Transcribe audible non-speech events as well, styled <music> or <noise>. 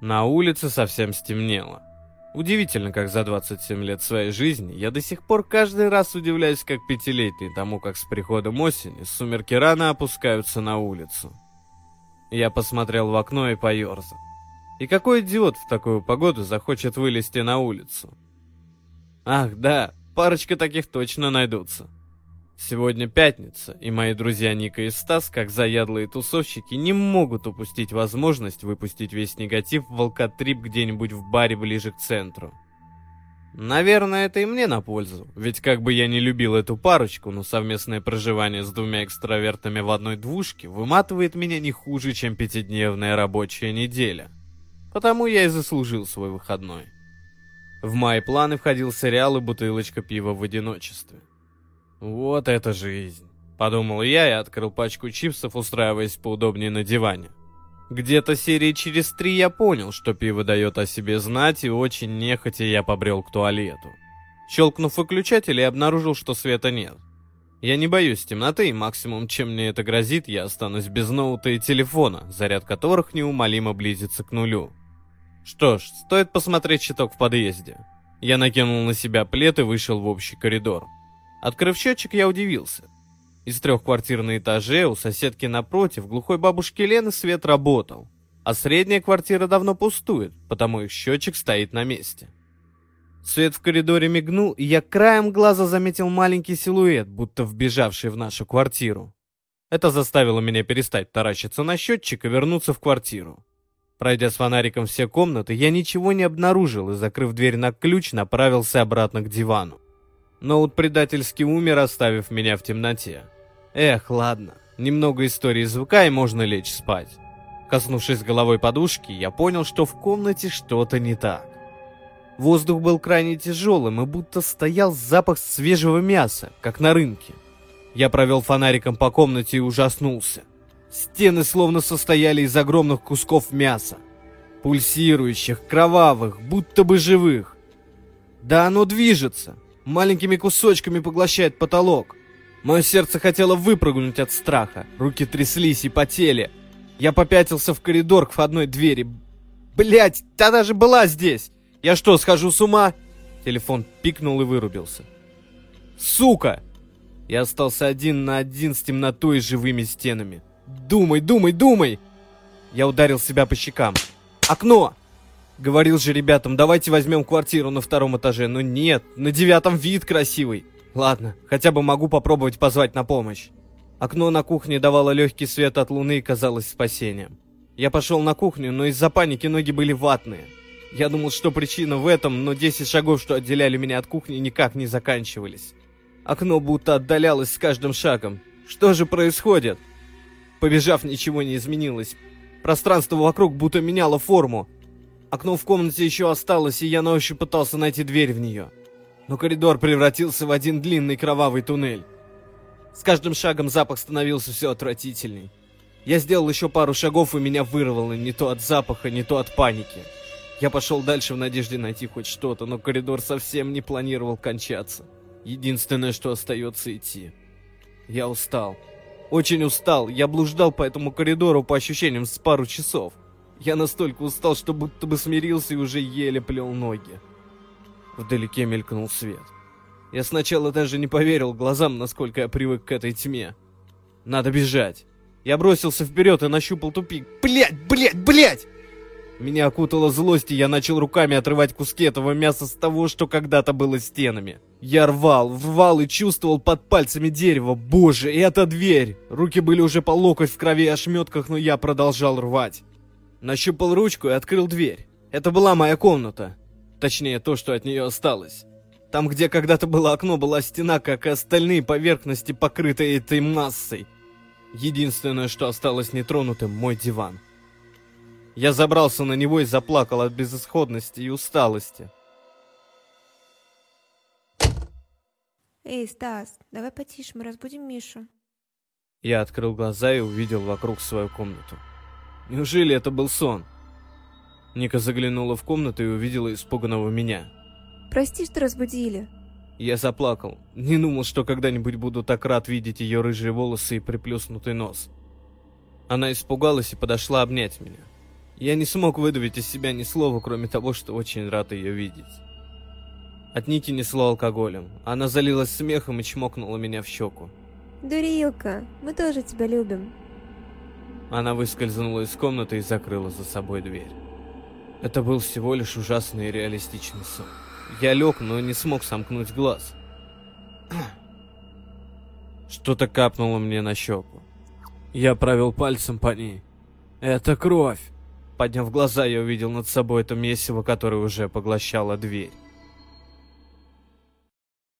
На улице совсем стемнело. Удивительно, как за 27 лет своей жизни я до сих пор каждый раз удивляюсь, как пятилетний тому, как с приходом осени сумерки рано опускаются на улицу. Я посмотрел в окно и поерзал. И какой идиот в такую погоду захочет вылезти на улицу? Ах, да, парочка таких точно найдутся. Сегодня пятница, и мои друзья Ника и Стас, как заядлые тусовщики, не могут упустить возможность выпустить весь негатив в волкотрип где-нибудь в баре ближе к центру. Наверное, это и мне на пользу, ведь как бы я не любил эту парочку, но совместное проживание с двумя экстравертами в одной двушке выматывает меня не хуже, чем пятидневная рабочая неделя. Потому я и заслужил свой выходной. В мои планы входил сериал и бутылочка пива в одиночестве. Вот это жизнь. Подумал я и открыл пачку чипсов, устраиваясь поудобнее на диване. Где-то серии через три я понял, что пиво дает о себе знать, и очень нехотя я побрел к туалету. Щелкнув выключатель, я обнаружил, что света нет. Я не боюсь темноты, и максимум, чем мне это грозит, я останусь без ноута и телефона, заряд которых неумолимо близится к нулю. Что ж, стоит посмотреть щиток в подъезде. Я накинул на себя плед и вышел в общий коридор. Открыв счетчик, я удивился. Из трех квартир на этаже у соседки напротив глухой бабушки Лены свет работал, а средняя квартира давно пустует, потому их счетчик стоит на месте. Свет в коридоре мигнул, и я краем глаза заметил маленький силуэт, будто вбежавший в нашу квартиру. Это заставило меня перестать таращиться на счетчик и вернуться в квартиру. Пройдя с фонариком все комнаты, я ничего не обнаружил и, закрыв дверь на ключ, направился обратно к дивану. Ноут предательски умер, оставив меня в темноте. Эх, ладно. Немного истории звука и можно лечь спать. Коснувшись головой подушки, я понял, что в комнате что-то не так. Воздух был крайне тяжелым и будто стоял запах свежего мяса, как на рынке. Я провел фонариком по комнате и ужаснулся. Стены словно состояли из огромных кусков мяса. Пульсирующих, кровавых, будто бы живых. Да оно движется маленькими кусочками поглощает потолок. Мое сердце хотело выпрыгнуть от страха, руки тряслись и потели. Я попятился в коридор к входной двери. Блять, та даже была здесь! Я что, схожу с ума? Телефон пикнул и вырубился. Сука! Я остался один на один с темнотой и живыми стенами. Думай, думай, думай! Я ударил себя по щекам. Окно! Говорил же ребятам, давайте возьмем квартиру на втором этаже. Но нет, на девятом вид красивый. Ладно, хотя бы могу попробовать позвать на помощь. Окно на кухне давало легкий свет от луны и казалось спасением. Я пошел на кухню, но из-за паники ноги были ватные. Я думал, что причина в этом, но 10 шагов, что отделяли меня от кухни, никак не заканчивались. Окно будто отдалялось с каждым шагом. Что же происходит? Побежав, ничего не изменилось. Пространство вокруг будто меняло форму. Окно в комнате еще осталось, и я на ощупь пытался найти дверь в нее. Но коридор превратился в один длинный кровавый туннель. С каждым шагом запах становился все отвратительней. Я сделал еще пару шагов, и меня вырвало не то от запаха, не то от паники. Я пошел дальше в надежде найти хоть что-то, но коридор совсем не планировал кончаться. Единственное, что остается идти. Я устал. Очень устал. Я блуждал по этому коридору по ощущениям с пару часов. Я настолько устал, что будто бы смирился и уже еле плел ноги. Вдалеке мелькнул свет. Я сначала даже не поверил глазам, насколько я привык к этой тьме. Надо бежать. Я бросился вперед и нащупал тупик. Блять, блять, блять! Меня окутала злость, и я начал руками отрывать куски этого мяса с того, что когда-то было стенами. Я рвал, рвал и чувствовал под пальцами дерево. Боже, это дверь! Руки были уже по локоть в крови и ошметках, но я продолжал рвать. Нащупал ручку и открыл дверь. Это была моя комната. Точнее, то, что от нее осталось. Там, где когда-то было окно, была стена, как и остальные поверхности, покрытые этой массой. Единственное, что осталось нетронутым, мой диван. Я забрался на него и заплакал от безысходности и усталости. Эй, Стас, давай потише, мы разбудим Мишу. Я открыл глаза и увидел вокруг свою комнату. Неужели это был сон? Ника заглянула в комнату и увидела испуганного меня. Прости, что разбудили. Я заплакал. Не думал, что когда-нибудь буду так рад видеть ее рыжие волосы и приплюснутый нос. Она испугалась и подошла обнять меня. Я не смог выдавить из себя ни слова, кроме того, что очень рад ее видеть. От Ники несло алкоголем. Она залилась смехом и чмокнула меня в щеку. Дурилка, мы тоже тебя любим. Она выскользнула из комнаты и закрыла за собой дверь. Это был всего лишь ужасный и реалистичный сон. Я лег, но не смог сомкнуть глаз. <clears throat> Что-то капнуло мне на щеку. Я провел пальцем по ней. Это кровь! Подняв глаза, я увидел над собой это месиво, которое уже поглощало дверь.